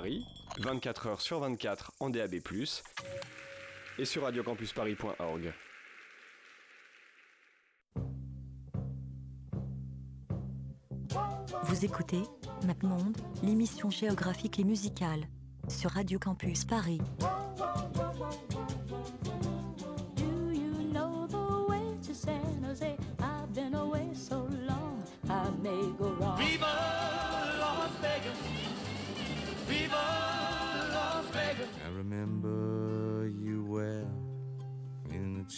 Paris, 24 heures sur 24 en DAB+, et sur radiocampusparis.org. Vous écoutez MapMonde, l'émission géographique et musicale, sur Radio Campus Paris.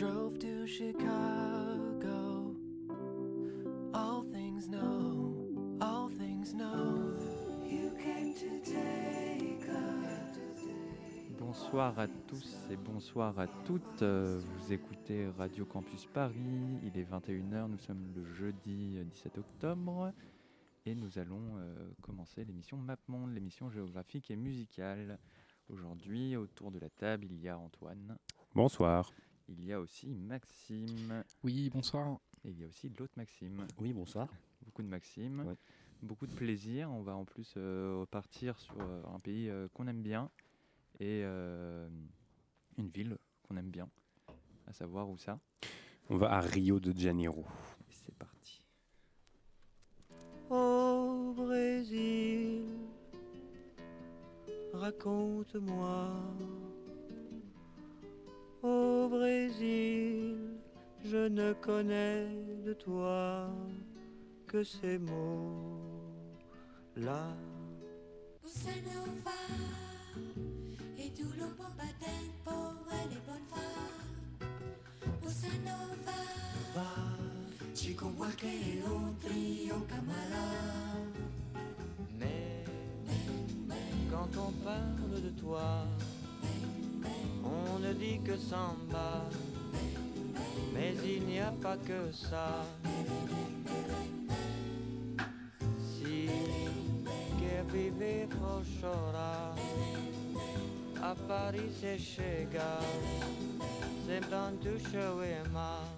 Drove to Chicago. All things know, all things know. You came to take us. Bonsoir à tous et bonsoir à toutes. Vous écoutez Radio Campus Paris. Il est 21h. Nous sommes le jeudi euh, 17 octobre. Et nous allons euh, commencer l'émission MapMonde, l'émission géographique et musicale. Aujourd'hui, autour de la table, il y a Antoine. Bonsoir. Il y a aussi Maxime. Oui, bonsoir. Et il y a aussi l'autre Maxime. Oui, bonsoir. Beaucoup de Maxime. Ouais. Beaucoup de plaisir. On va en plus euh, repartir sur euh, un pays euh, qu'on aime bien. Et euh, une ville qu'on aime bien. À savoir où ça On va à Rio de Janeiro. C'est parti. Au Brésil, raconte-moi. ne connaît de toi que ces mots-là. Poussanova et tout le monde peut battre pour aller bonne fois. Poussanova, tu comprends que l'on prie au. Mais, quand on parle de toi, on ne dit que sans bas. Mais il n'y a pas que ça. Si che vive chora, a Paris c'est chega, c'est dans tout ma.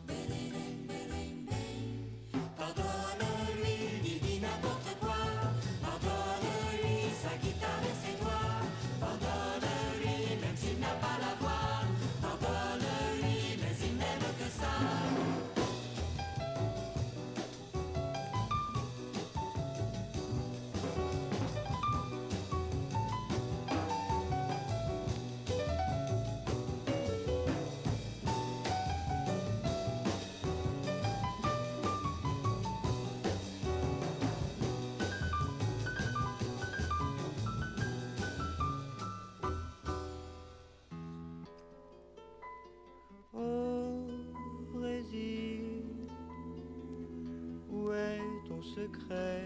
secret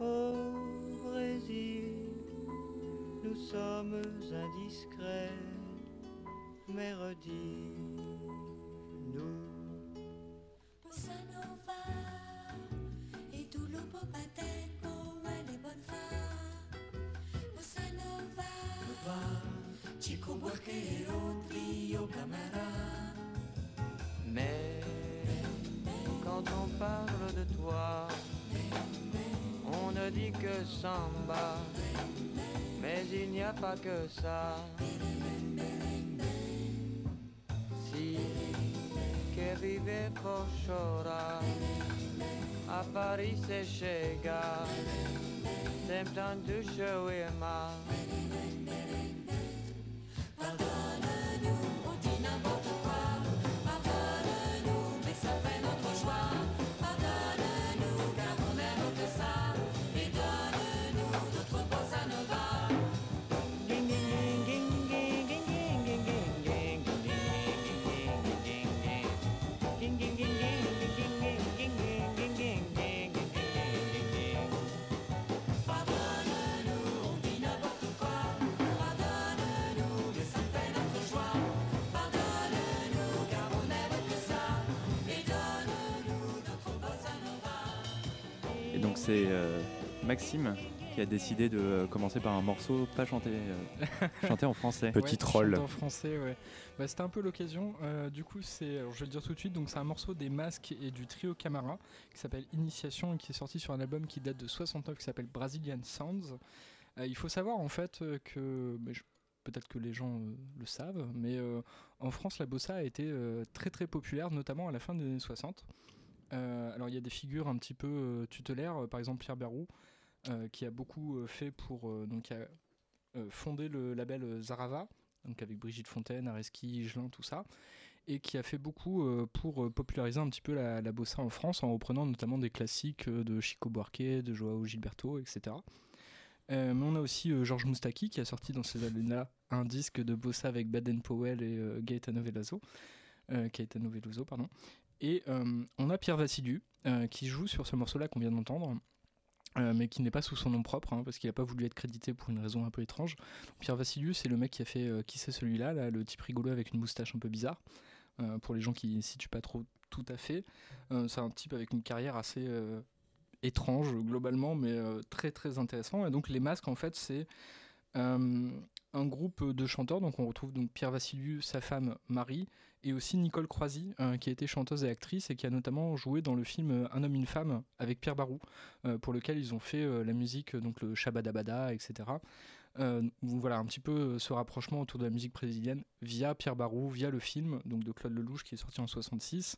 au Brésil. Nous sommes indiscrets, mais redis-nous. Et tout Chico Buarque, Camara. Mais quand on parle de toi, on ne dit que samba. Mais il n'y a pas que ça. Si che vive Pochora, a Paris c'est chega, sempre du show et c'est euh, Maxime qui a décidé de euh, commencer par un morceau pas chanté, euh, chanté en français. Petit Ouais, troll. en français, ouais. Bah, C'était un peu l'occasion. Euh, du coup, c'est, alors, je vais le dire tout de suite, donc c'est un morceau des Masques et du trio Camara qui s'appelle Initiation et qui est sorti sur un album qui date de 69 qui s'appelle Brazilian Sounds. Euh, il faut savoir en fait que, mais je- peut-être que les gens euh, le savent, mais euh, en France, la bossa a été euh, très très populaire, notamment à la fin des années 60. Euh, alors il y a des figures un petit peu euh, tutélaires, euh, par exemple Pierre Berroux, euh, qui a beaucoup fait pour donc qui a fondé le label Zarava, donc avec Brigitte Fontaine, Areski, Gelin, tout ça, et qui a fait beaucoup pour populariser un petit peu la, bossa en France en reprenant notamment des classiques de Chico Buarque, de Joao Gilberto, etc. Mais on a aussi Georges Moustaki qui a sorti dans ces années-là un disque de bossa avec Baden Powell et euh, Gaetano Veloso, Gaetano Veloso, pardon. Et euh, on a Pierre Vassiliou euh, qui joue sur ce morceau-là qu'on vient d'entendre. euh, mais qui n'est pas sous son nom propre, hein, parce qu'il n'a pas voulu être crédité pour une raison un peu étrange. Pierre Vassiliou, c'est le mec qui a fait Qui c'est celui-là, là, le type rigolo avec une moustache un peu bizarre. Pour les gens qui ne situent pas trop tout à fait, c'est un type avec une carrière assez étrange globalement, mais très très intéressant. Et donc les masques, en fait, c'est un groupe de chanteurs. Donc on retrouve donc Pierre Vassiliou, sa femme Marie, et aussi Nicole Croisy, euh, qui a été chanteuse et actrice et qui a notamment joué dans le film Un homme, une femme avec Pierre Barou, euh, pour lequel ils ont fait euh, la musique, donc le Shabadabada, etc. Voilà un petit peu ce rapprochement autour de la musique brésilienne via Pierre Barou, via le film donc de Claude Lelouch qui est sorti en 66.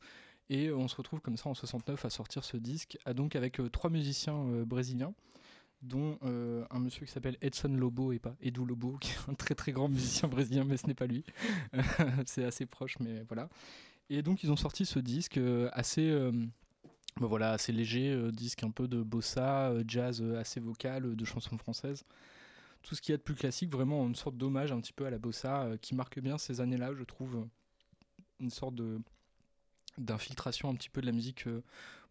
Et on se retrouve comme ça en 69 à sortir ce disque, donc avec trois musiciens brésiliens, dont euh, un monsieur qui s'appelle Edson Lobo et pas Edu Lobo, qui est un très très grand musicien brésilien, mais ce n'est pas lui. C'est assez proche, mais voilà. Et donc ils ont sorti ce disque euh, assez, euh, ben voilà, assez léger, disque un peu de bossa, jazz assez vocal, de chansons françaises. Tout ce qu'il y a de plus classique, vraiment une sorte d'hommage un petit peu à la bossa qui marque bien ces années-là, je trouve. Une sorte de d'infiltration un petit peu de la musique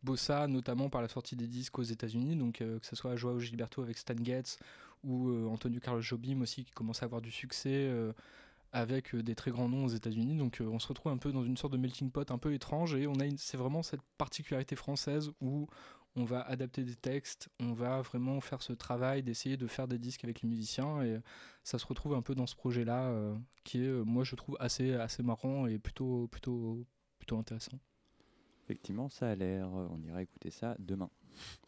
bossa, notamment par la sortie des disques aux États-Unis, donc euh, que ce soit Joao Gilberto avec Stan Getz ou euh, Antonio Carlos Jobim aussi qui commence à avoir du succès euh, avec des très grands noms aux États-Unis. Donc on se retrouve un peu dans une sorte de melting pot un peu étrange et on a c'est vraiment cette particularité française où on va adapter des textes, on va vraiment faire ce travail d'essayer de faire des disques avec les musiciens et ça se retrouve un peu dans ce projet-là euh, qui est, moi je trouve assez assez marrant et plutôt plutôt intéressant. Effectivement, ça a l'air. euh, On ira écouter ça demain.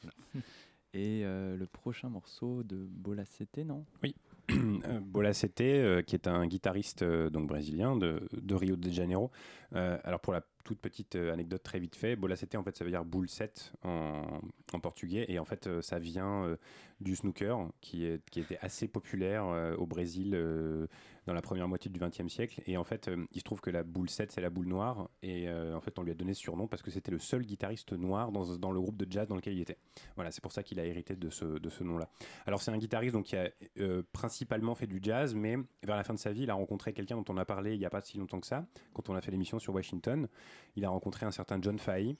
Voilà. Et euh, le prochain morceau de Bola Cete, non? Oui. Euh, Bola Sete, euh, qui est un guitariste euh, donc brésilien de, de Rio de Janeiro. Alors pour la toute petite euh, anecdote très vite fait, Bola Sete en fait ça veut dire boule 7 en, portugais et en fait euh, ça vient euh, du snooker qui, est, qui était assez populaire au Brésil dans la première moitié du XXe siècle et en fait il se trouve que la boule 7 c'est la boule noire et en fait on lui a donné ce surnom parce que c'était le seul guitariste noir dans, dans le groupe de jazz dans lequel il était. Voilà c'est pour ça qu'il a hérité de ce, de ce nom-là. Alors c'est un guitariste donc qui a principalement fait du jazz, mais vers la fin de sa vie, il a rencontré quelqu'un dont on a parlé il n'y a pas si longtemps que ça, quand on a fait l'émission sur Washington. Il a rencontré un certain John Fahey,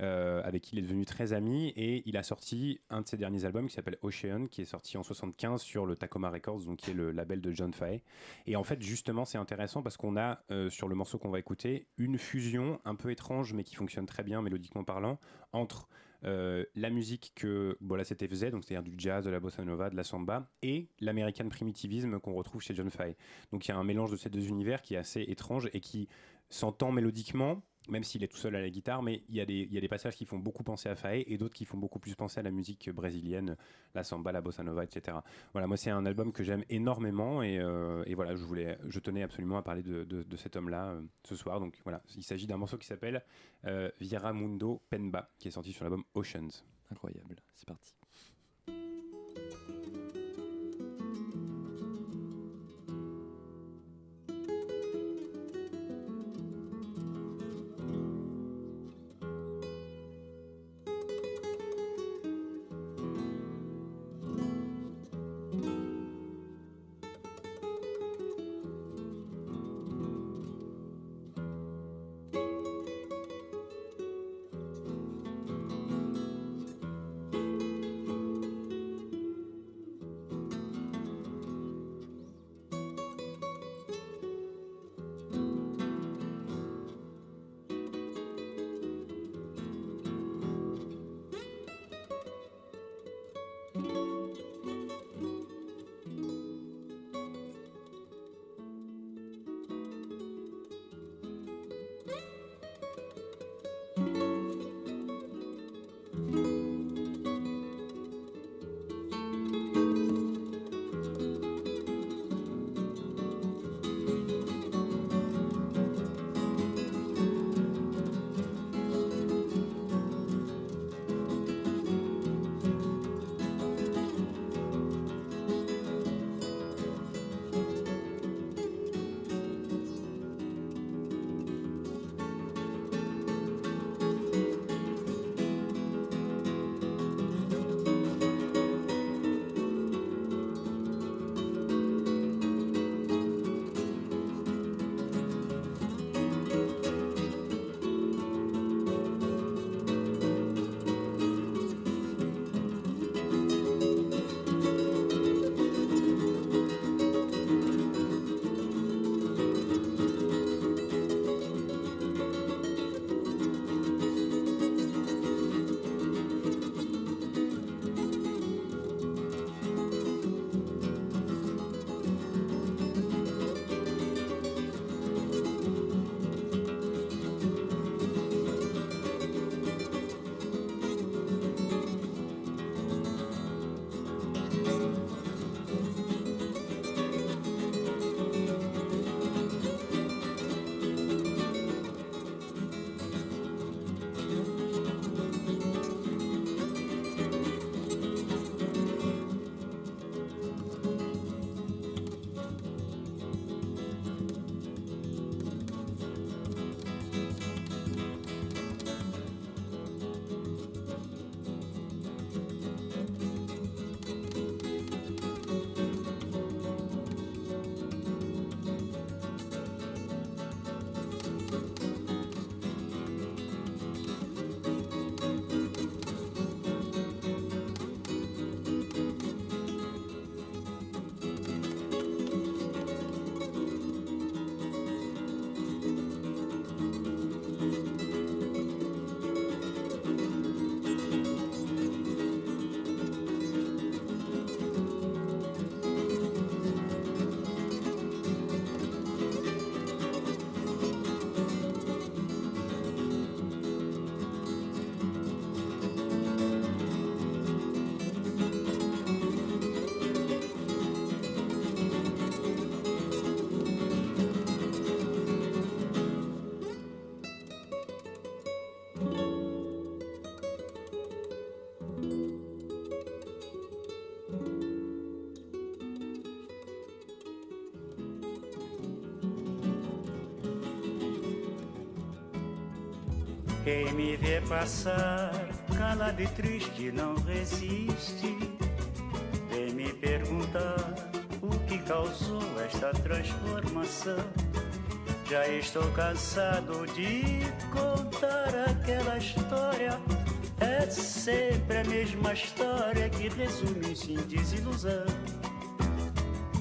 euh, avec qui il est devenu très ami, et il a sorti un de ses derniers albums qui s'appelle Ocean, qui est sorti en 75 sur le Tacoma Records, donc qui est le label de John Fahey. Et en fait, justement, c'est intéressant parce qu'on a euh, sur le morceau qu'on va écouter une fusion un peu étrange, mais qui fonctionne très bien mélodiquement parlant, entre euh, la musique que Bola Sete faisait, donc c'est-à-dire du jazz, de la bossa nova, de la samba, et l'american primitivisme qu'on retrouve chez John Fahey. Donc il y a un mélange de ces deux univers qui est assez étrange et qui s'entend mélodiquement, même s'il est tout seul à la guitare, mais il y, a des, passages qui font beaucoup penser à Fahey et d'autres qui font beaucoup plus penser à la musique brésilienne, la samba, la bossa nova, etc. Voilà, moi c'est un album que j'aime énormément et, euh, voilà, je tenais absolument à parler de cet homme-là euh, ce soir. Donc voilà, il s'agit d'un morceau qui s'appelle euh, Viera Mundo Penba, qui est sorti sur l'album Oceans. Incroyable, c'est parti. Quem me vê passar, calado e triste, não resiste. Vem me perguntar o que causou esta transformação. Já estou cansado de contar aquela história. É sempre a mesma história que resume em desilusão.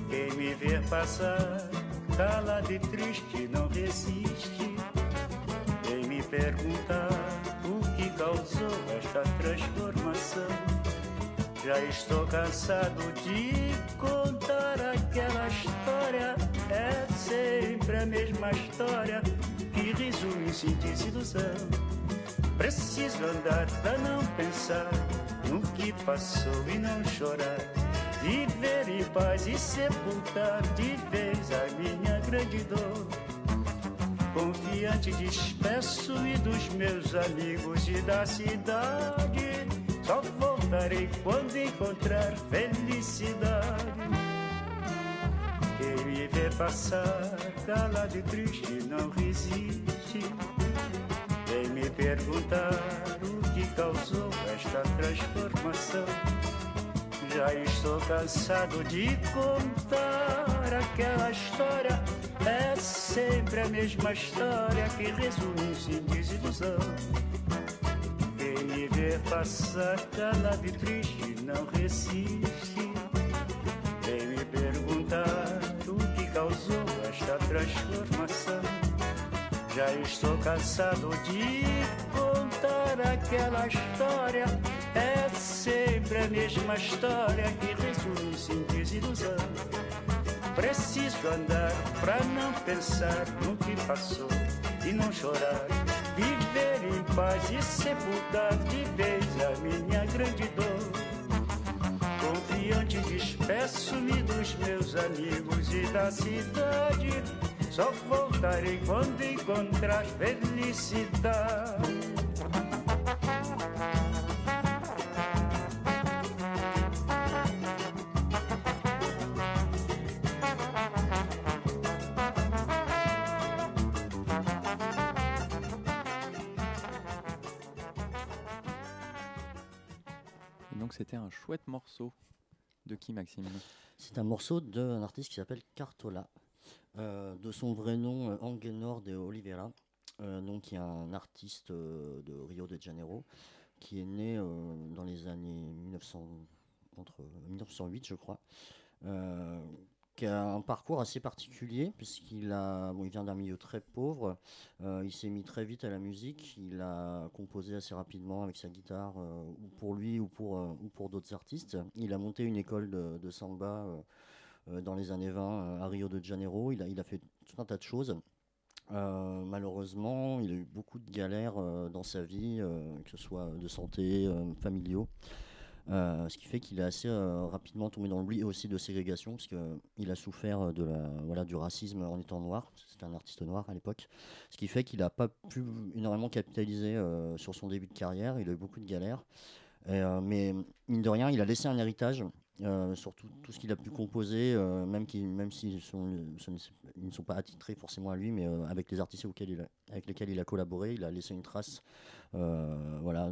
Quem me vê passar, calado e triste, não resiste. Perguntar o que causou esta transformação. Já estou cansado de contar aquela história. É sempre a mesma história que resume em desilusão. Preciso andar pra não pensar no que passou e não chorar. Viver em paz e sepultar de vez a minha grande dor. Confiante, despeço-me dos meus amigos e da cidade. Só voltarei quando encontrar felicidade. Quem me vê passar, calado e triste, não resiste. Vem me perguntar o que causou esta transformação. Já estou cansado de contar aquela história. É sempre a mesma história que resume em desilusão. Quem me vê passar calado e triste não resiste. Vem me perguntar o que causou esta transformação. Já estou cansado de contar aquela história. É sempre a mesma história que resume em desilusão. Preciso andar pra não pensar no que passou e não chorar. Viver em paz e sepultar de vez a minha grande dor. Confiante, despeço-me dos meus amigos e da cidade. Só voltarei quando encontrar felicidade. Chouette morceau. De qui Maxime? C'est un morceau d'un artiste qui s'appelle Cartola, euh, de son vrai nom euh, Angenor de Oliveira, euh, donc qui est un artiste euh, de Rio de Janeiro, qui est né dans les années 1900, entre 1908 je crois, qui a un parcours assez particulier puisqu'il bon, vient d'un milieu très pauvre, euh, il s'est mis très vite à la musique, il a composé assez rapidement avec sa guitare, euh, ou pour lui ou pour, euh, ou pour d'autres artistes. Il a monté une école de, samba dans les années 20 euh, à Rio de Janeiro, il a, il a fait tout un tas de choses. Malheureusement, il a eu beaucoup de galères dans sa vie, que ce soit de santé, familiaux. Euh, ce qui fait qu'il est assez euh, rapidement tombé dans l'oubli et aussi de ségrégation, parce qu'il a souffert de la, voilà, du racisme en étant noir. C'était un artiste noir à l'époque. Ce qui fait qu'il n'a pas pu énormément capitaliser euh, sur son début de carrière. Il a eu beaucoup de galères. Euh, mais mine de rien, il a laissé un héritage euh, sur tout, ce qu'il a pu composer, euh, même, même s'ils ils ne sont pas attitrés forcément à lui, mais euh, avec les artistes avec lesquels il a collaboré, il a laissé une trace voilà,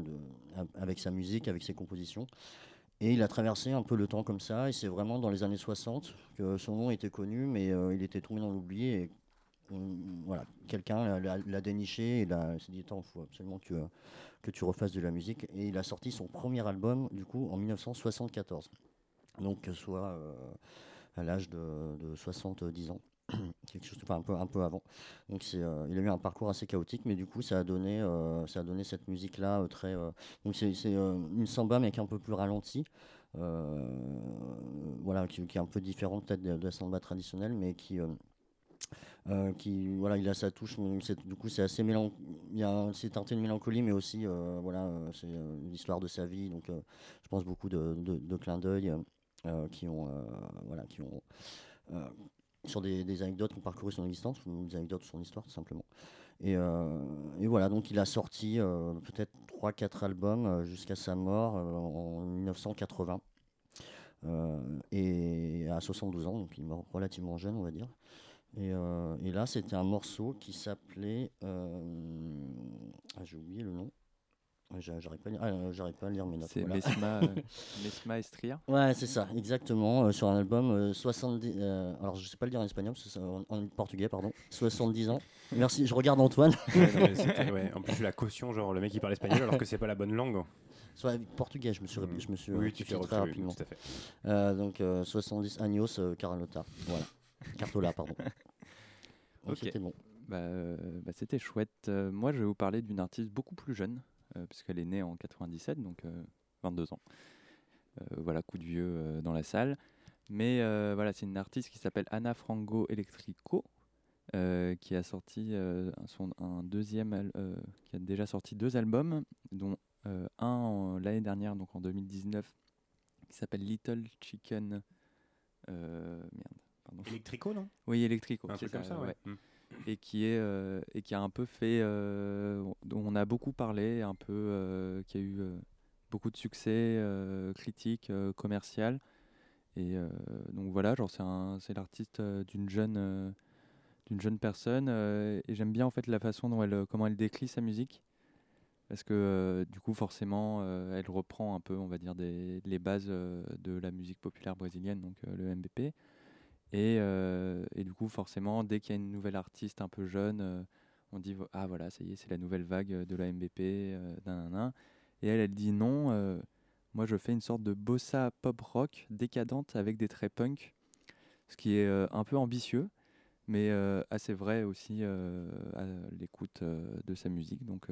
avec sa musique, avec ses compositions. Et il a traversé un peu le temps comme ça, et c'est vraiment dans les années 60 que son nom était connu, mais il était tombé dans l'oubli, voilà, quelqu'un l'a- déniché, et s'est dit, attends, il faut absolument que, que tu refasses de la musique. Et il a sorti son premier album, du coup, en 1974. Donc, soit euh, à l'âge de, de 70 ans. quelque chose enfin, un peu un peu avant donc c'est euh, il a eu un parcours assez chaotique mais du coup ça a donné euh, ça a donné cette musique là très donc c'est une samba mais qui est un peu plus ralentie voilà qui, est un peu différente peut-être de, la samba traditionnelle mais qui qui voilà il a sa touche du coup c'est assez mélan c'est teinté de mélancolie mais aussi voilà c'est l'histoire de sa vie donc je pense beaucoup de, de, de clins d'œil qui ont euh, voilà qui ont euh, sur des, anecdotes parcouru son existence ou des anecdotes sur son histoire tout simplement et, euh, et voilà donc il a sorti euh, peut-être 3-4 albums euh, jusqu'à sa mort euh, en 1980 euh, et à 72 ans donc il est mort relativement jeune on va dire Et, euh, et là, c'était un morceau qui s'appelait. euh, ah, j'ai oublié le nom. J'a- J'arrive pas, à lire- ah, j'arrive pas à lire mes notes. C'est voilà. Mesma, Mesma Estria. Ouais, c'est ça, exactement. euh, sur un album euh, 70. euh, alors, je sais pas le dire en espagnol, c'est en, en portugais, pardon. 70 ans. Merci, je regarde Antoine. Ouais, non, ouais. En plus, la caution, genre le mec il parle espagnol alors que c'est pas la bonne langue. Soit portugais, je me suis, je me suis Oui, tu très rapidement. tout à fait. Euh, donc euh, 70 Agnos euh, Carlotta. Voilà. Cartola, pardon. Donc, Ok. C'était bon. Bah, euh, bah, C'était chouette. Euh, moi, je vais vous parler d'une artiste beaucoup plus jeune, puisqu'elle est née en 97, donc euh, 22 ans. Euh, voilà, coup de vieux euh, dans la salle. Mais euh, voilà, c'est une artiste qui s'appelle Anna Frango Electrico, euh, qui a sorti euh, son, un deuxième, euh, qui a déjà sorti deux albums, dont euh, un l'année dernière, donc en 2019, qui s'appelle Little Chicken. euh, merde, pardon. Electrico, non? Oui, Electrico. Un c'est truc comme ça, ouais. Mm. Et qui est euh, et qui a un peu fait, euh, dont on a beaucoup parlé, un peu, euh, qui a eu euh, beaucoup de succès critique, commercial. Et donc voilà, genre c'est c'est l'artiste d'une jeune, d'une jeune personne. et j'aime bien en fait la façon dont elle, comment elle décrit sa musique, parce que du coup forcément, elle reprend un peu, on va dire, des, les bases de la musique populaire brésilienne, donc le MBP. Et, euh, et du coup, forcément, dès qu'il y a une nouvelle artiste un peu jeune, euh, on dit ah voilà, ça y est, c'est la nouvelle vague euh, de la MBP. euh. Et elle, elle dit non. moi, je fais une sorte de bossa pop rock décadente avec des traits punk, ce qui est un peu ambitieux, mais assez vrai aussi à l'écoute de sa musique. Donc,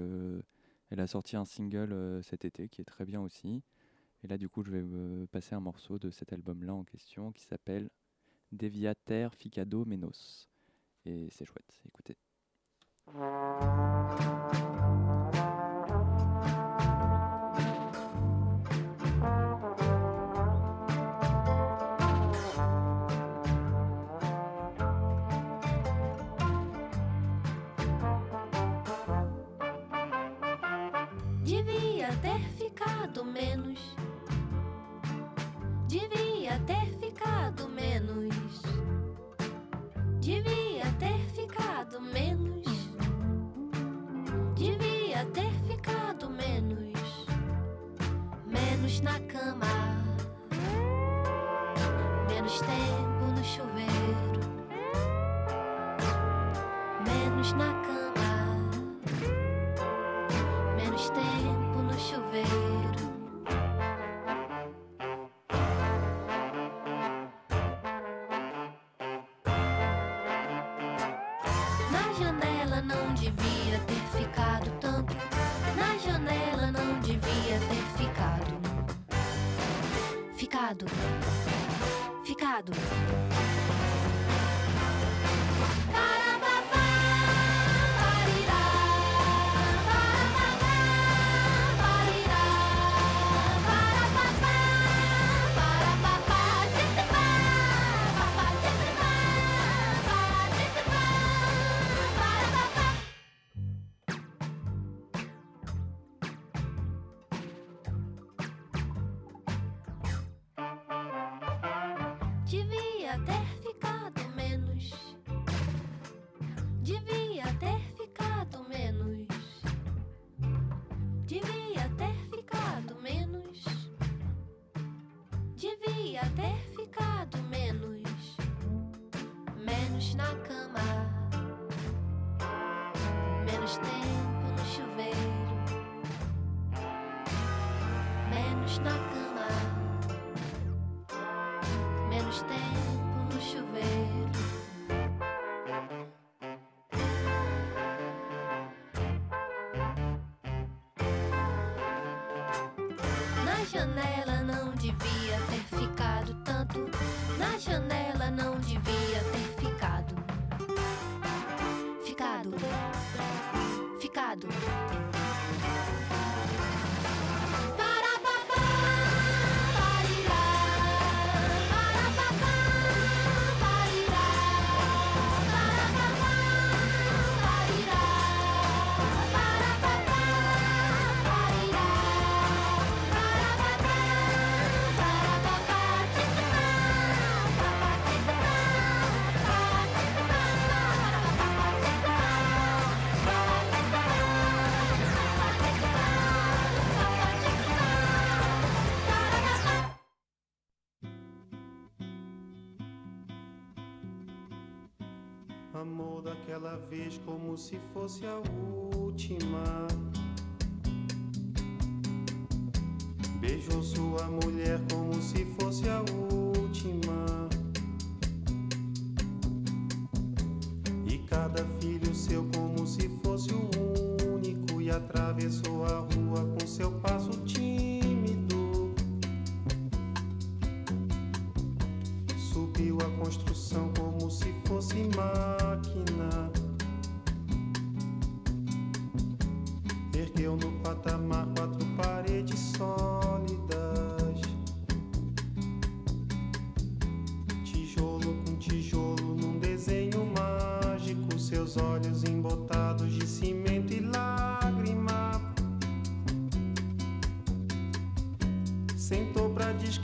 elle a sorti un single cet été qui est très bien aussi. Et là, du coup, je vais passer un morceau de cet album-là en question qui s'appelle Deviater Ficado Menos. Et c'est chouette, écoutez. Devia ter ficado menos. Devia ter ficado tanto. Na janela não devia ter ficado. Ficado. Ficado. Na janela não devia ter ficado tanto. Na janela não devia ter ficado. Ficado. Ficado. vez como se fosse a última. Beijou sua mulher como se fosse a última.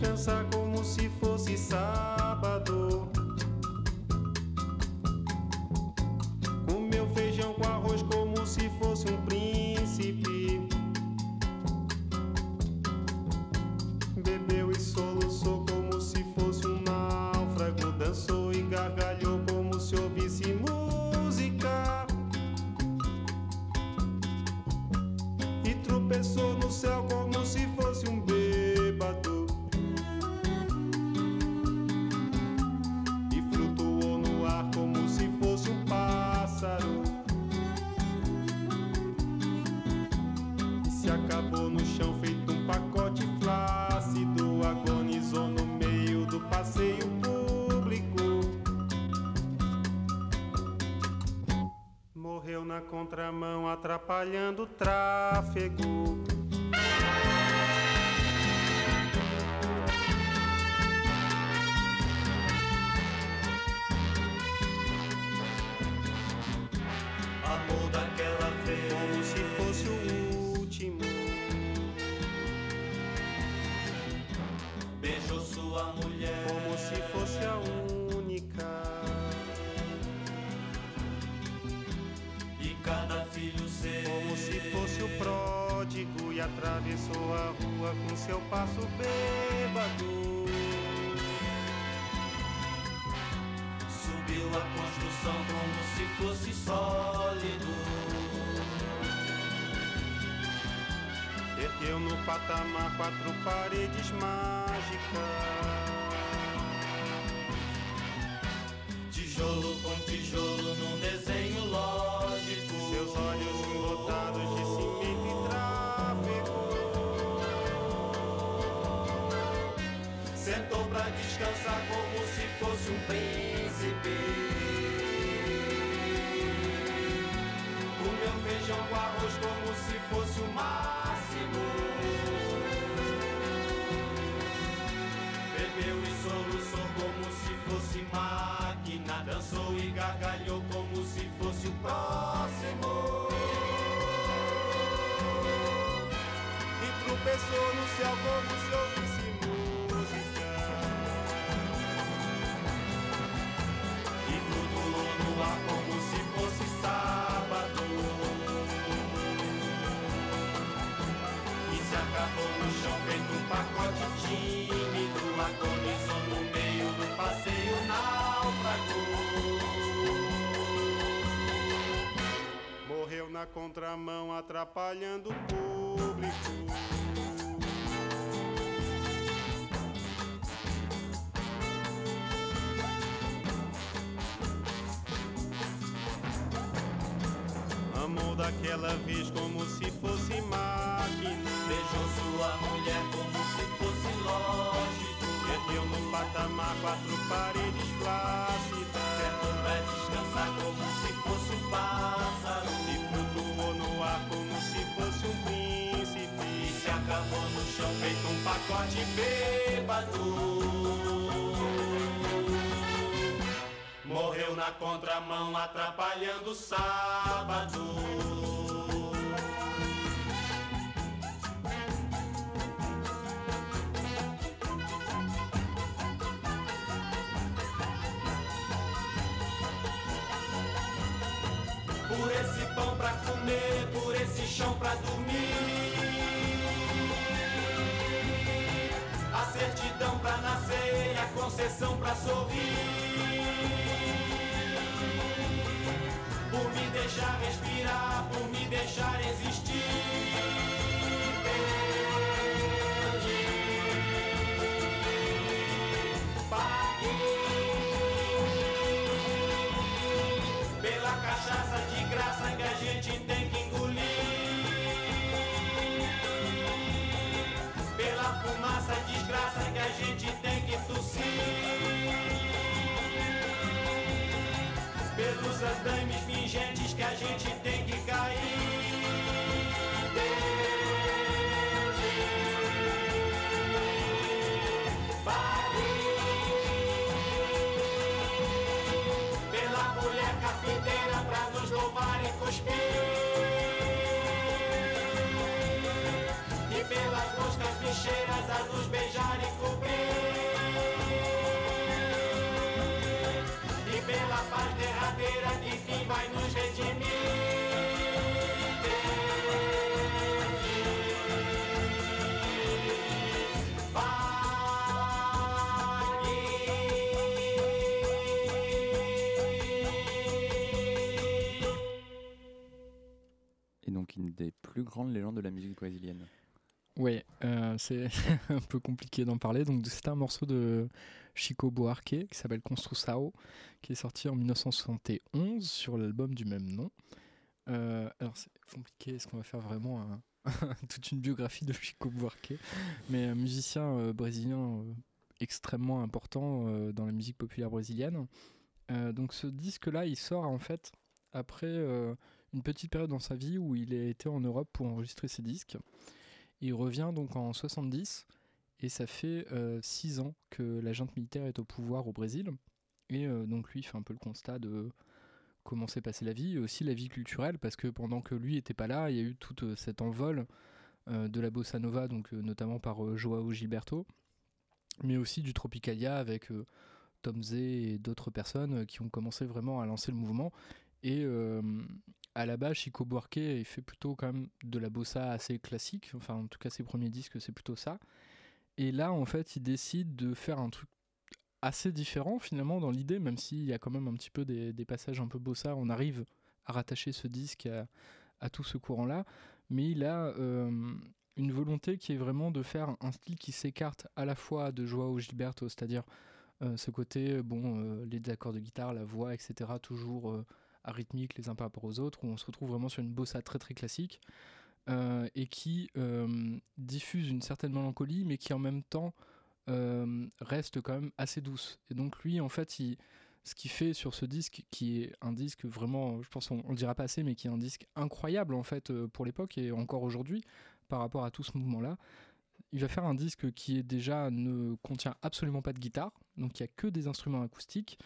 descansar contramão atrapalhando o tráfego. outro bêbado. Subiu a construção como se fosse sólido. Ergueu no patamar quatro paredes mágicas. sentou pra descansar como se fosse um príncipe. na contramão, atrapalhando o público. Amor daquela vez como na contramão, atrapalhando o sábado. Por esse pão pra comer, por esse chão pra dormir. A certidão pra nascer, a concessão pra sorrir. Me deixar respirar, por me deixar existir. Perdi, paguei pela cachaça de graça que a gente tem que engolir, pela fumaça desgraça que a gente tem que tossir, pelos andames pingentes que a gente tem que cair. Pela mulher carpinteira pra nos louvar e cuspir. Des plus grandes légendes de la musique brésilienne. Ouais, euh, c'est un peu compliqué d'en parler. Donc c'était un morceau de Chico Buarque qui s'appelle Construção, qui est sorti en 1971 sur l'album du même nom. Euh, alors c'est compliqué, est-ce qu'on va faire vraiment toute une biographie de Chico Buarque? Mais un musicien euh, brésilien euh, extrêmement important dans la musique populaire brésilienne. Donc ce disque-là, il sort en fait après une petite période dans sa vie où il a été en Europe pour enregistrer ses disques. Il revient donc en 70 et ça fait 6 ans que la junte militaire est au pouvoir au Brésil. Et euh, donc lui fait un peu le constat de comment s'est passée la vie aussi la vie culturelle parce que pendant que lui était pas là, il y a eu tout euh, cet envol euh, de la bossa nova, donc euh, notamment par euh, Joao Gilberto, mais aussi du Tropicalia avec euh, Tom Zé et d'autres personnes euh, qui ont commencé vraiment à lancer le mouvement. Euh, à la base, Chico Buarque, il fait plutôt quand même de la bossa assez classique. Enfin, en tout cas, ses premiers disques, c'est plutôt ça. Et là, en fait, il décide de faire un truc assez différent finalement dans l'idée, même s'il y a quand même un petit peu des, passages un peu bossa. On arrive à rattacher ce disque à, tout ce courant-là. Mais il a euh, une volonté qui est vraiment de faire un style qui s'écarte à la fois de Joao Gilberto, c'est-à-dire euh, ce côté, bon, euh, les accords de guitare, la voix, etc., toujours arythmiques les uns par rapport aux autres, où on se retrouve vraiment sur une bossa très très classique, euh, et qui euh, diffuse une certaine mélancolie, mais qui en même temps euh, reste quand même assez douce. Et donc lui, en fait, ce qu'il fait sur ce disque, qui est un disque vraiment, je pense on, on le dira pas assez, mais qui est un disque incroyable en fait pour l'époque et encore aujourd'hui par rapport à tout ce mouvement-là. Il va faire un disque qui est déjà ne contient absolument pas de guitare, donc il y a que des instruments acoustiques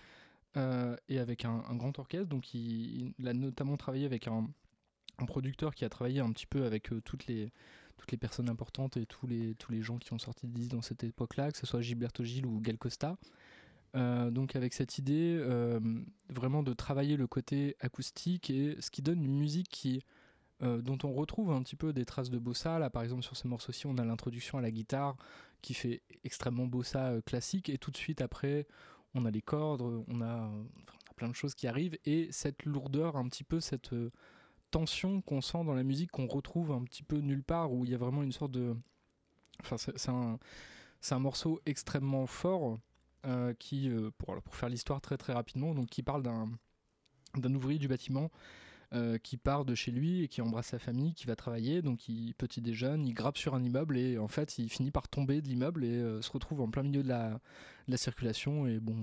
et avec un, grand orchestre. Donc il, a notamment travaillé avec un, producteur qui a travaillé un petit peu avec euh, toutes les toutes les personnes importantes et tous les tous les gens qui ont sorti des disques dans cette époque-là, que ce soit Gilberto Gil ou Gal Costa. Euh, donc avec cette idée euh, vraiment de travailler le côté acoustique et ce qui donne une musique qui euh, dont on retrouve un petit peu des traces de bossa. Là, par exemple, sur ce morceau-ci, on a l'introduction à la guitare qui fait extrêmement bossa euh, classique, et tout de suite après, on a les cordes, on a, plein de choses qui arrivent, et cette lourdeur, un petit peu cette euh, tension qu'on sent dans la musique, qu'on retrouve un petit peu nulle part, où il y a vraiment une sorte de. C'est un, morceau extrêmement fort euh, qui, euh, pour, faire l'histoire très très rapidement, donc qui parle d'un ouvrier du bâtiment euh, qui part de chez lui et qui embrasse sa famille, qui va travailler, donc il petit déjeune, il grappe sur un immeuble et en fait il finit par tomber de l'immeuble et euh, se retrouve en plein milieu de la, circulation. Et bon,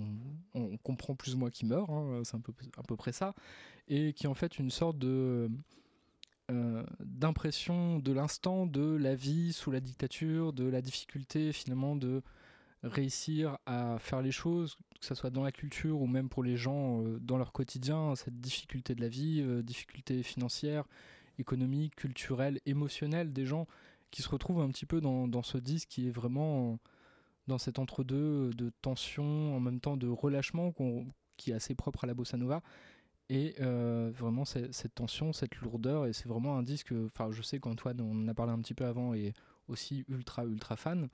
on comprend plus ou moins qu'il meurt, hein, c'est un peu, à peu près ça, et qui est en fait une sorte de euh, d'impression de l'instant de la vie sous la dictature, de la difficulté finalement de réussir à faire les choses, que ce soit dans la culture ou même pour les gens euh, dans leur quotidien, cette difficulté de la vie, euh, difficulté financière, économique, culturelle, émotionnelle des gens qui se retrouvent un petit peu dans, ce disque qui est vraiment dans cet entre-deux de tension, en même temps de relâchement qui est assez propre à la bossa nova. Et euh, vraiment cette tension, cette lourdeur, et c'est vraiment un disque, enfin je sais qu'Antoine, on en a parlé un petit peu avant, est aussi ultra ultra fan.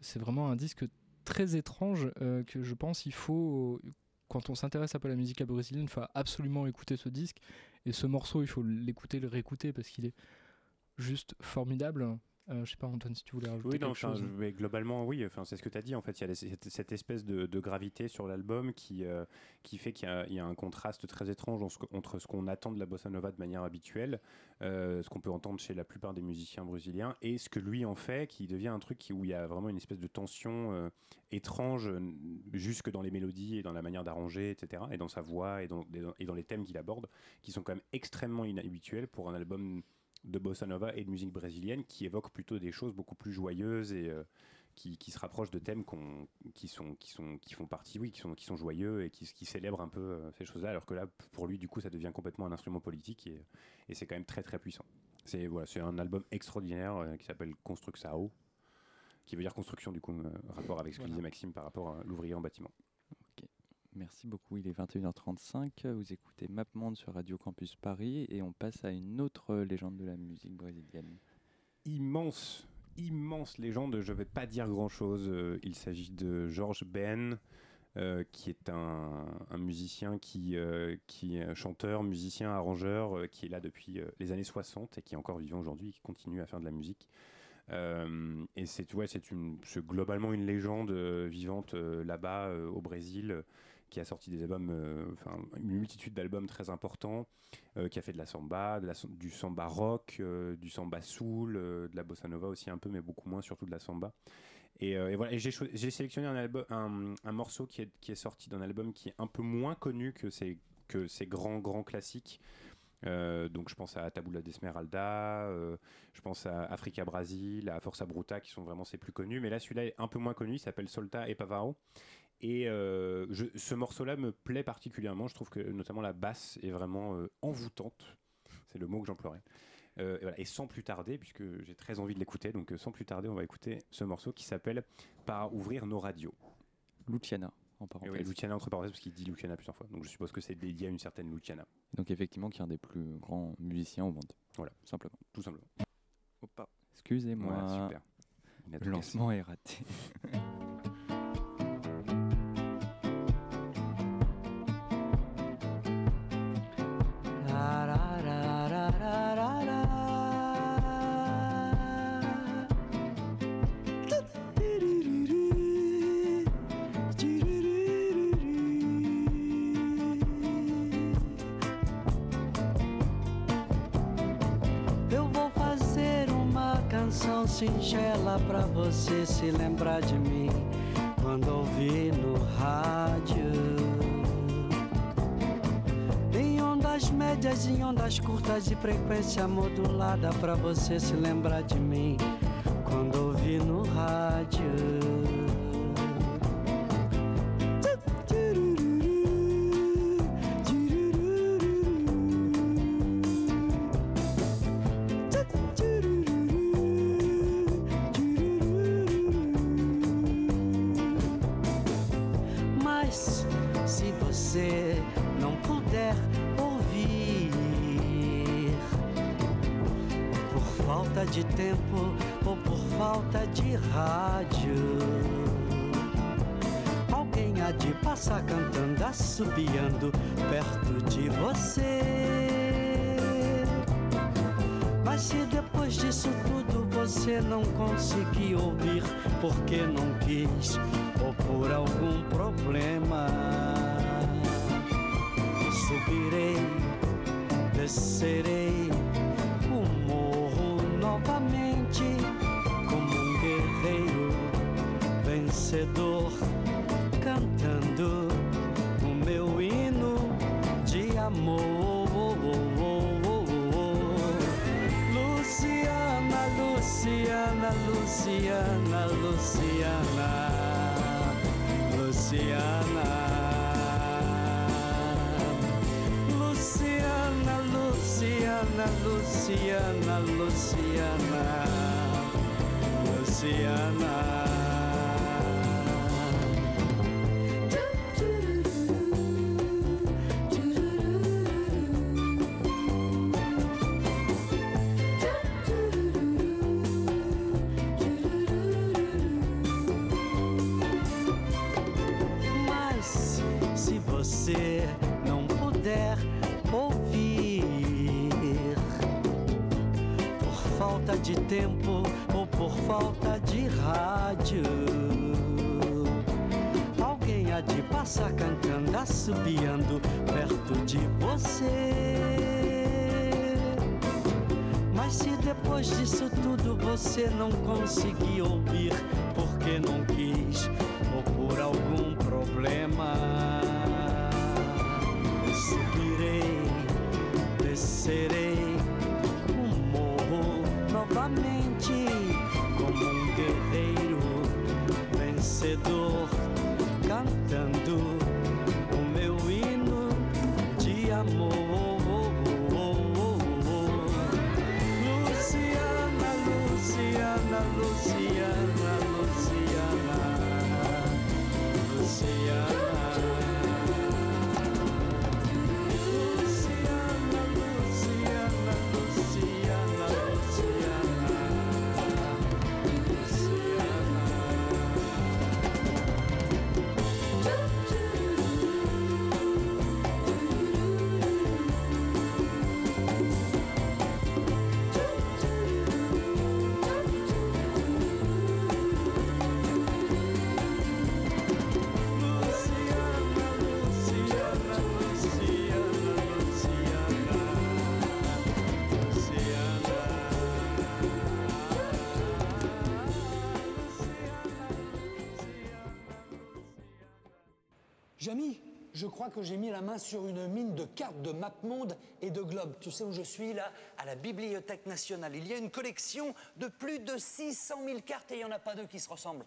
C'est vraiment un disque très étrange euh, que je pense il faut, quand on s'intéresse à la musique brésilienne, il faut absolument écouter ce disque. Et ce morceau, il faut l'écouter, le réécouter parce qu'il est juste formidable. Euh, je sais pas, Antoine, si tu voulais rajouter Oui, non, quelque chose. je- mais globalement, oui, enfin, c'est ce que tu as dit. En fait, il y a cette, cette espèce de, de gravité sur l'album qui, euh, qui fait qu'il y, a- il y a un contraste très étrange entre ce qu'on attend de la bossa nova de manière habituelle, euh, ce qu'on peut entendre chez la plupart des musiciens brésiliens, et ce que lui en fait, qui devient un truc qui- où il y a vraiment une espèce de tension euh, étrange, jusque dans les mélodies et dans la manière d'arranger, etc., et dans sa voix dans- et dans les thèmes qu'il aborde, qui sont quand même extrêmement inhabituels pour un album de bossa nova et de musique brésilienne qui évoque plutôt des choses beaucoup plus joyeuses et euh, qui, qui se rapprochent de thèmes qui, sont, qui, sont, qui font partie, oui, qui sont, qui sont joyeux et qui, qui célèbrent un peu euh, ces choses-là, alors que là, pour lui, du coup, ça devient complètement un instrument politique et, et c'est quand même très très puissant. C'est voilà, c'est un album extraordinaire euh, qui s'appelle Construxao, qui veut dire construction, du coup, euh, rapport avec ce que Voilà. disait Maxime par rapport à l'ouvrier en bâtiment. Merci beaucoup. Il est 21h35. Vous écoutez MapMonde sur Radio Campus Paris et on passe à une autre légende de la musique brésilienne. immense, immense légende. Je vais pas dire grand chose. il s'agit de Georges Ben, euh, qui est un, musicien qui, euh, qui chanteur, musicien, arrangeur, euh, qui est là depuis euh, les années 60 et qui est encore vivant aujourd'hui, qui continue à faire de la musique. Euh, et c'est globalement une légende euh, vivante euh, là-bas euh, au Brésil, euh, qui a sorti des albums, euh, une multitude d'albums très importants, euh, qui a fait de la samba, du samba rock, euh, du samba soul, de la bossa nova aussi un peu, mais beaucoup moins, surtout de la samba. Et, voilà, j'ai, sélectionné un, morceau qui est, sorti d'un album qui est un peu moins connu que ces, grands, grands classiques. Donc je pense à Tabula d'Esmeralda, je pense à Africa Brasil, à Força Bruta qui sont vraiment ses plus connus. Mais là celui-là est un peu moins connu, il s'appelle Solta et Pavaro. Et euh, je- ce morceau-là me plaît particulièrement. Je trouve que notamment la basse est vraiment euh, envoûtante. C'est le mot que j'emploierais. Euh, et, voilà. Et sans plus tarder, puisque j'ai très envie de l'écouter, donc sans plus tarder, on va écouter ce morceau qui s'appelle Par ouvrir nos radios. Luciana, en parenthèse. oui, Luciana entre parenthèses, parce qu'il dit Luciana plusieurs fois. Donc je suppose que c'est dédié à une certaine Luciana. Donc effectivement, qui est un des plus grands musiciens au monde. Voilà, simplement. Tout simplement. Excusez-moi. Super. Tout Le lancement est raté. você se lembrar de mim quando ouvir no rádio. Em ondas médias, em ondas curtas e frequência modulada pra você se lembrar de mim quando ouvir no rádio. Porque não quis ou por algum problema, subirei, descerei o morro novamente como um guerreiro vencedor não conseguiu ouvir, que j'ai mis la main sur une mine de cartes de MapMonde et de Globe. Tu sais où je suis là? À la Bibliothèque nationale. Il y a une collection de plus de 600 000 cartes et il n'y en a pas deux qui se ressemblent.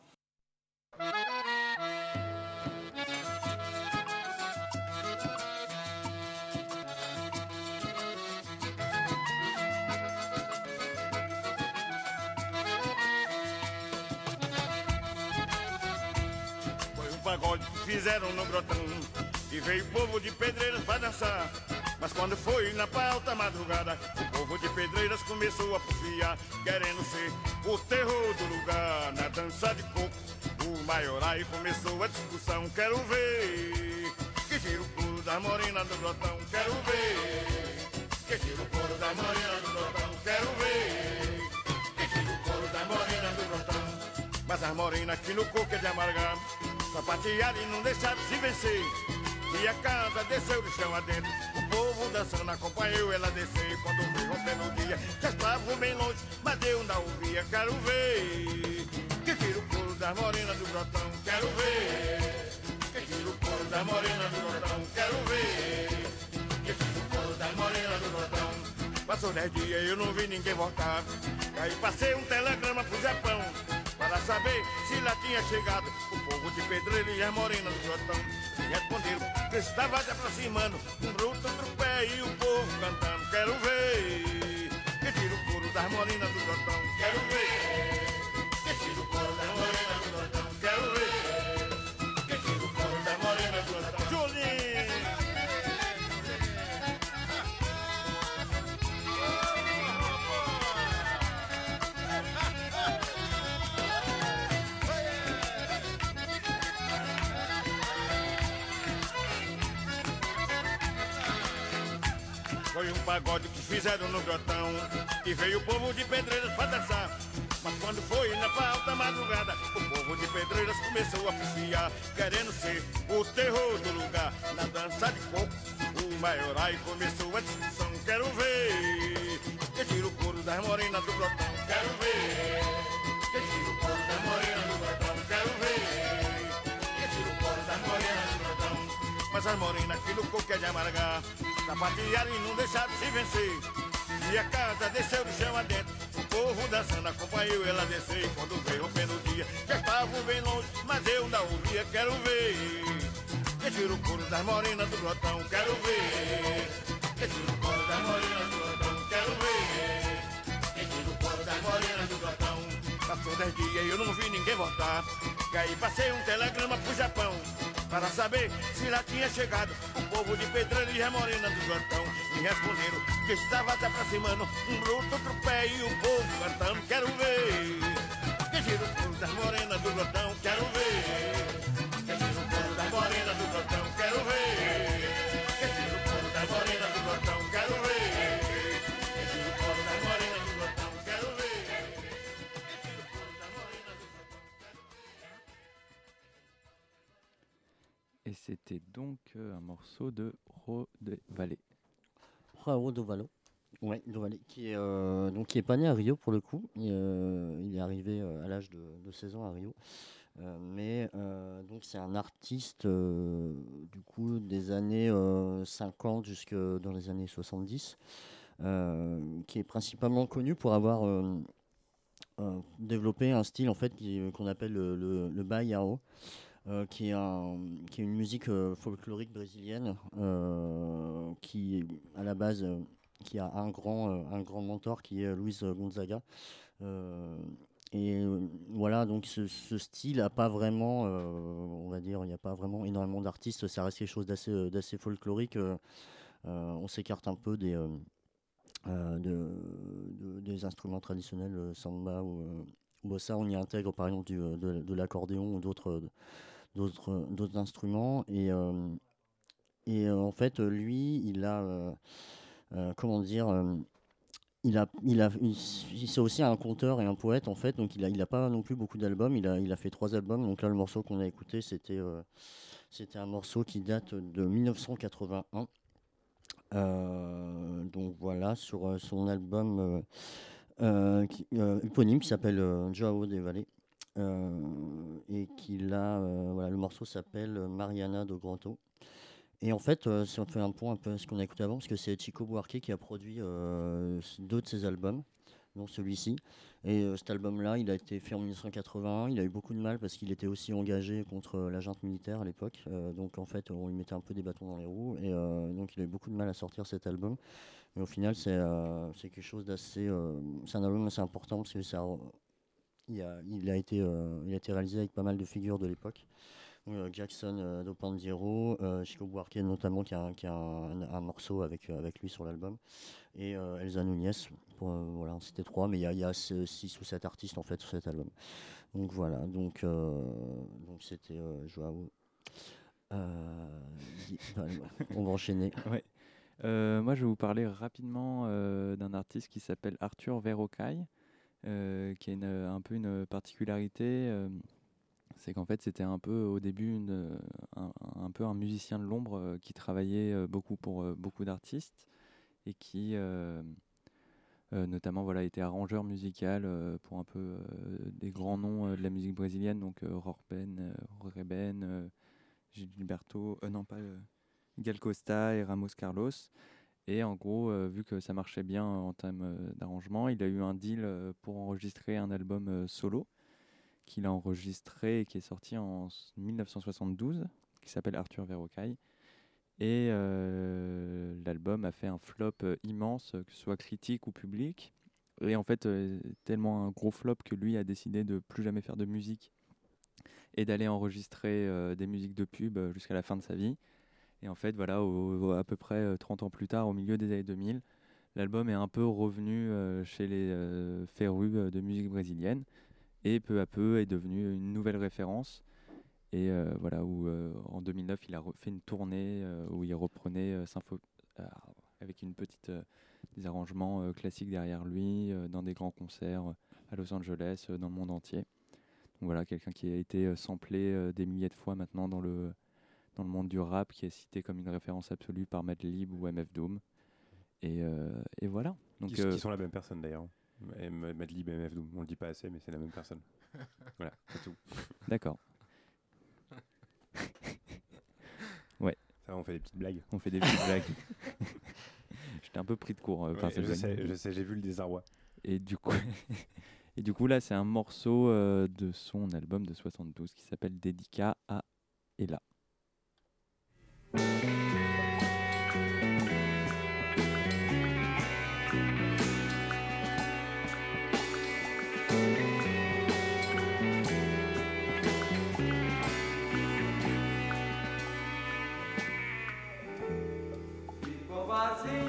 E veio o povo de Pedreiras pra dançar. Mas quando foi na pauta madrugada O povo de Pedreiras começou a porfiar Querendo ser o terror do lugar. Na dança de coco O maiorai começou a discussão. Quero ver Que tira o couro da morena do grotão. Quero ver Que tira o couro da morena do grotão. Quero ver Que tira o couro da morena do grotão. Mas as morenas aqui no coco é de amargar. Sapatearam e não deixaram se vencer E a casa desceu do chão adentro. O povo dançando acompanhou ela descer Quando veio rompendo o dia Já estavam bem longe, mas eu não ouvia Quero ver. Que tira o couro das morenas do grotão Quero ver. Que tira o couro das morenas do grotão Quero ver. Que tira o couro das morenas do grotão. Passou dez dias e eu não vi ninguém voltar. Aí passei um telegrama pro Japão para saber se lá tinha chegado o povo de pedreiro e as morenas do grotão. E responderam que estava se aproximando um bruto outro pé e o povo cantando. Quero ver que tira o couro das morenas do grotão. Quero ver pagode que fizeram no grotão. E veio o povo de Pedreiras pra dançar. Mas quando foi na alta madrugada O povo de Pedreiras começou a pifiar Querendo ser o terror do lugar. Na dança de coco O maiorai começou a discussão. Quero ver Que tira o couro das morenas do grotão. Quero ver as morenas aqui no coco é de amargar Sapatearam e não deixaram se vencer E a casa desceu do chão adentro O povo dançando acompanhou ela descer quando veio o dia Já estavam bem longe, mas eu não ouvia Quero ver Que tira o couro das morenas do grotão Quero ver Que tira o couro das morenas do grotão Quero ver Que tira o couro das morenas do grotão Passou dez dias e eu não vi ninguém voltar aí passei um telegrama pro Japão para saber se lá tinha chegado o povo de Pedreira e a Morena do Grotão. Me responderam que estava se aproximando um bruto outro pé e o povo cantando. Quero ver que gira o couro das morenas do Grotão. Quero ver un morceau de Ro de Valle. Raoul Dovalo. Ouais, Dovale, qui est, euh, donc, qui est pas né à Rio pour le coup. Il, euh, est arrivé euh, à l'âge de, de 16 ans à Rio. Euh, mais euh, donc c'est un artiste euh, du coup des années euh, 50 jusque dans les années 70 euh, qui est principalement connu pour avoir euh, euh, développé un style en fait qu'on appelle le, le, le baião, euh, qui, est une musique euh, folklorique brésilienne euh, qui à la base euh, qui a un grand, un grand mentor qui est Luis Gonzaga. Et voilà, donc ce, style n'a pas vraiment, on va dire, il n'y a pas vraiment énormément d'artistes, ça reste quelque chose d'assez folklorique. on s'écarte un peu des, de, de- des instruments traditionnels, samba ou euh, bossa. On y intègre par exemple de, l'accordéon ou d'autres d'autres euh, d'autres instruments. Et, euh, et euh, en fait, lui, il a, comment dire, il a, il a, c'est aussi un conteur et un poète en fait, donc il a, il a pas non plus beaucoup d'albums. Il a, il a fait trois albums. Donc là, le morceau qu'on a écouté, c'était, euh, c'était un morceau qui date de 1981. Euh, donc voilà, sur son album euh, qui- éponyme qui s'appelle Joao de Valle. Et qu'il a, euh, voilà, le morceau s'appelle Mariana do Grotto. Et en fait, euh, si on fait un point un peu à ce qu'on a écouté avant, parce que c'est Chico Buarque qui a produit euh, deux de ses albums, dont celui-ci. Et euh, cet album-là, il a été fait en 1981. Il a eu beaucoup de mal parce qu'il était aussi engagé contre la junte militaire à l'époque. Donc en fait, on lui mettait un peu des bâtons dans les roues. Et donc il a eu beaucoup de mal à sortir cet album. Mais au final, c'est quelque chose d'assez. c'est un album assez important parce que ça, il, a, il, a été, euh, il a été réalisé avec pas mal de figures de l'époque. Euh, Jackson euh, do Pandiero, Chico Buarque notamment qui a, un- morceau avec, lui sur l'album, et Elsa Nunez. C'était trois, mais il y a, 6 ou 7 artistes en fait sur cet album. Donc voilà, donc c'était Joao. On va enchaîner. Moi, je vais vous parler rapidement d'un artiste qui s'appelle Arthur Verrocaille, euh, qui a une- un peu une particularité. euh, c'est qu'en fait, c'était un peu au début un, un peu un musicien de l'ombre euh, qui travaillait euh, beaucoup pour euh, beaucoup d'artistes et qui, euh, euh, notamment, voilà, était arrangeur musical euh, pour un peu euh, des grands noms euh, de la musique brésilienne, donc euh, Rorben, euh, euh, Gilberto, euh, non pas euh, Gal Costa et Ramos Carlos. Et en gros, euh, vu que ça marchait bien en termes euh, d'arrangement, il a eu un deal euh, pour enregistrer un album solo qu'il a enregistré et qui est sorti en s- 1972, qui s'appelle Arthur Verrocaille. Et l'album a fait un flop immense, que ce soit critique ou public. Et en fait, tellement un gros flop que lui a décidé de plus jamais faire de musique et d'aller enregistrer des musiques de pub jusqu'à la fin de sa vie. Et en fait, voilà, à peu près euh, 30 ans plus tard, au milieu des années 2000, l'album est un peu revenu euh, chez les euh, férus euh, de musique brésilienne et peu à peu est devenu une nouvelle référence. Et euh, voilà, où euh, en 2009, il a fait une tournée euh, où il reprenait euh, sympho- euh, avec une petite euh, des arrangements euh, classiques derrière lui, euh, dans des grands concerts euh, à Los Angeles, euh, dans le monde entier. Donc voilà, quelqu'un qui a été euh, samplé euh, des milliers de fois maintenant dans le, dans le monde du rap, qui est cité comme une référence absolue par Madlib ou MF Doom. Et, euh, et voilà. Donc, qui, euh, qui sont la même personne d'ailleurs. Madlib et MF Doom. On le dit pas assez, mais c'est la même personne. voilà, c'est tout. D'accord. ouais. Ça, on fait des petites blagues. On fait des petites blagues. J'étais un peu pris de court euh, par Ouais, cette je blague. sais, je sais, j'ai vu le désarroi. Et du coup, et du coup là, c'est un morceau euh, de son album de 72 qui s'appelle Dédicat à Ella. así.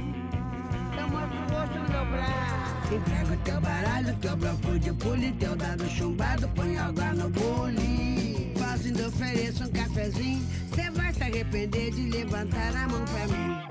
braço. Entrego teu baralho, teu bloco de pule, teu dado chumbado, põe água no bule. Faço ainda ofereço um cafezinho, cê vai se arrepender de levantar a mão pra mim.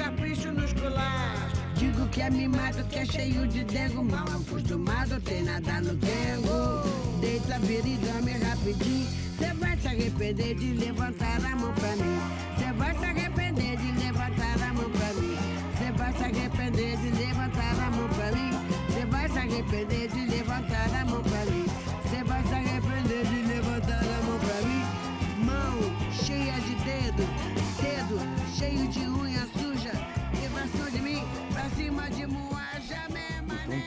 capricho nos colachos. Digo que é mimado, que é cheio de dengo. Mal acostumado, tem nada no dengo. Deita, vira e dorme rapidinho. Cê vai se arrepender de levantar a mão pra mim. Cê vai se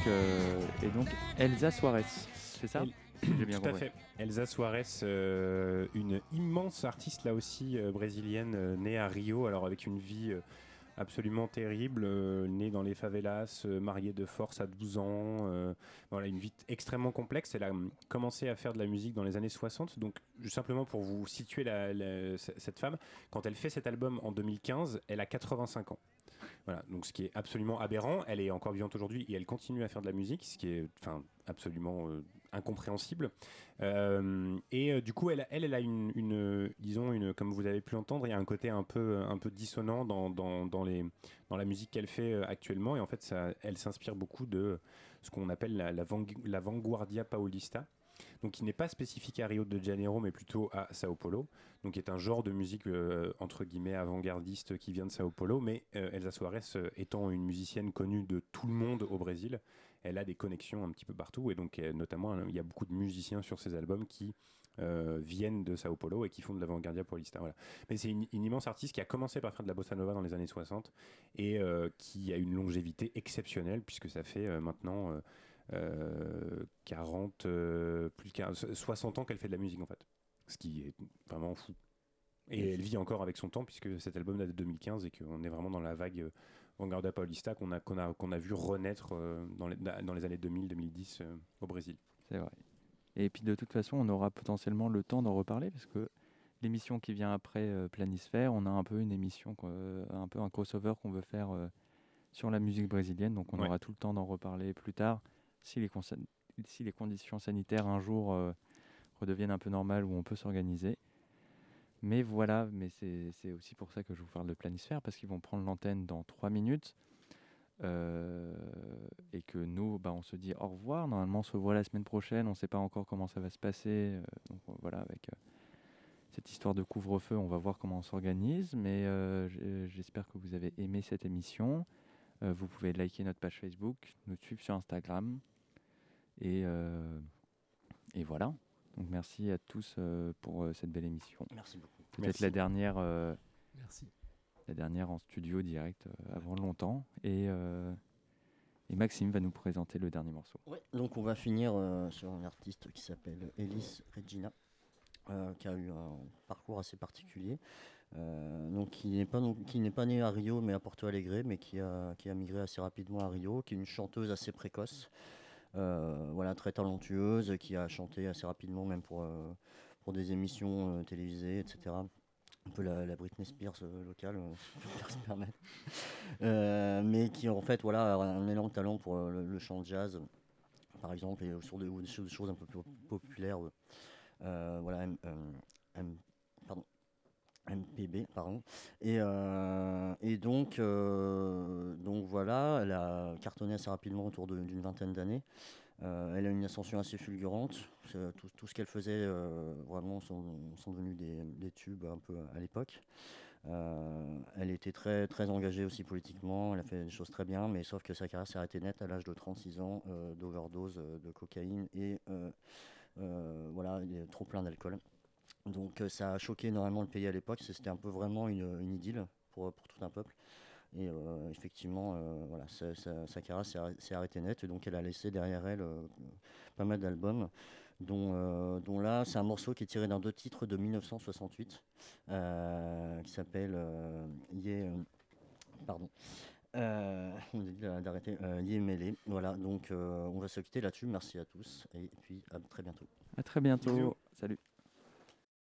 et donc Elsa Suarez, c'est ça Si J'ai bien Tout à fait. Elsa Suarez, euh, une immense artiste là aussi euh, brésilienne, euh, née à Rio, alors avec une vie euh, absolument terrible, euh, née dans les favelas, euh, mariée de force à 12 ans, euh, voilà une vie extrêmement complexe. Elle a hum, commencé à faire de la musique dans les années 60, donc juste simplement pour vous situer la- la- c- cette femme, quand elle fait cet album en 2015, elle a 85 ans. Donc ce qui est absolument aberrant. Elle est encore vivante aujourd'hui et elle continue à faire de la musique, ce qui est enfin, absolument euh, incompréhensible. Euh, et euh, du coup, elle, elle, a une, disons, une, comme vous avez pu l'entendre, il y a un côté un peu, un peu dissonant dans, dans, dans les, dans la musique qu'elle fait actuellement. Et en fait, elle s'inspire beaucoup de ce qu'on appelle la, la vanguardia paulista. Donc, qui n'est pas spécifique à Rio de Janeiro, mais plutôt à Sao Paulo. Donc, qui est un genre de musique euh, entre guillemets avant-gardiste qui vient de Sao Paulo. Mais euh, Elsa Soares, euh, étant une musicienne connue de tout le monde au Brésil, elle a des connexions un petit peu partout. Et donc, notamment, il y a beaucoup de musiciens sur ses albums qui viennent de Sao Paulo et qui font de l'avant-gardia paulista. Voilà. Mais c'est une, une immense artiste qui a commencé par faire de la bossa nova dans les années 60 et qui a une longévité exceptionnelle puisque ça fait maintenant 40, euh, plus de 40 60 ans qu'elle fait de la musique en fait. Ce qui est vraiment fou. Et elle vit encore avec son temps puisque cet album date de 2015 et qu'on est vraiment dans la vague euh, Vanguardia Paulista qu'on a, qu'on a, qu'on a vu renaître euh, dans, les, dans les années 2000-2010 euh, au Brésil. C'est vrai. Et puis de toute façon, on aura potentiellement le temps d'en reparler parce que l'émission qui vient après euh, Planisphère, on a un peu une émission, euh, un peu un crossover qu'on veut faire euh, sur la musique brésilienne. Donc on Ouais. aura tout le temps d'en reparler plus tard si les, conditions sanitaires un jour euh, redeviennent un peu normales où on peut s'organiser. Mais voilà, mais c'est aussi pour ça que je vous parle de Planisphère parce qu'ils vont prendre l'antenne dans trois minutes. Euh, et que nous, bah, on se dit au revoir. Normalement, on se voit la semaine prochaine. On ne sait pas encore comment ça va se passer. Euh, donc voilà, avec cette histoire de couvre-feu, on va voir comment on s'organise. Mais j'espère que vous avez aimé cette émission. Vous pouvez liker notre page Facebook, nous suivre sur Instagram. Et, euh, et voilà. Donc merci à tous euh, pour euh, cette belle émission. Merci beaucoup. Peut-être Merci. la dernière. euh, Merci. La dernière en studio direct euh, avant longtemps. Et, euh, et Maxime va nous présenter le dernier morceau. Ouais, donc on va finir euh, sur un artiste qui s'appelle Ellis Regina, euh, qui a eu un parcours assez particulier. Euh, donc qui n'est pas non- qui n'est pas né à Rio mais à Porto Alegre, mais qui a qui a migré assez rapidement à Rio, qui est une chanteuse assez précoce, voilà très talentueuse, qui a chanté assez rapidement même pour euh, des émissions euh, télévisées, etc. Un peu la, Britney Spears euh, locale, euh, si je permettre. Euh, mais qui en fait a un énorme talent pour euh, le, le chant de jazz par exemple, et sur des, choses, un peu plus populaires. euh, euh, euh, MPB, pardon. Et, euh, et donc, euh, donc voilà, elle a cartonné assez rapidement autour d'une vingtaine d'années. Euh, elle a une ascension assez fulgurante. Tout, tout ce qu'elle faisait, vraiment, sont, sont devenus des, des tubes un peu à l'époque. Elle était très, très engagée aussi politiquement, elle a fait des choses très bien, mais sauf que sa carrière s'est arrêtée net à l'âge de 36 ans d'overdose de cocaïne et voilà, trop plein d'alcool. Donc euh, ça a choqué énormément le pays à l'époque, c'était un peu vraiment une, une idylle pour, pour tout un peuple. Et euh, effectivement, euh, voilà, sa, sa- sa carrière s'est arrê- s'est arrêtée net, et donc elle a laissé derrière elle euh, pas mal d'albums, dont, euh, dont là, c'est un morceau qui est tiré d'un deux titres de 1968, euh, qui s'appelle euh, euh, pardon. Euh, on a dit d'arrêter euh, Yeah Mêlé. Voilà, donc euh, on va se quitter là-dessus. Merci à tous et puis à très bientôt. À très bientôt.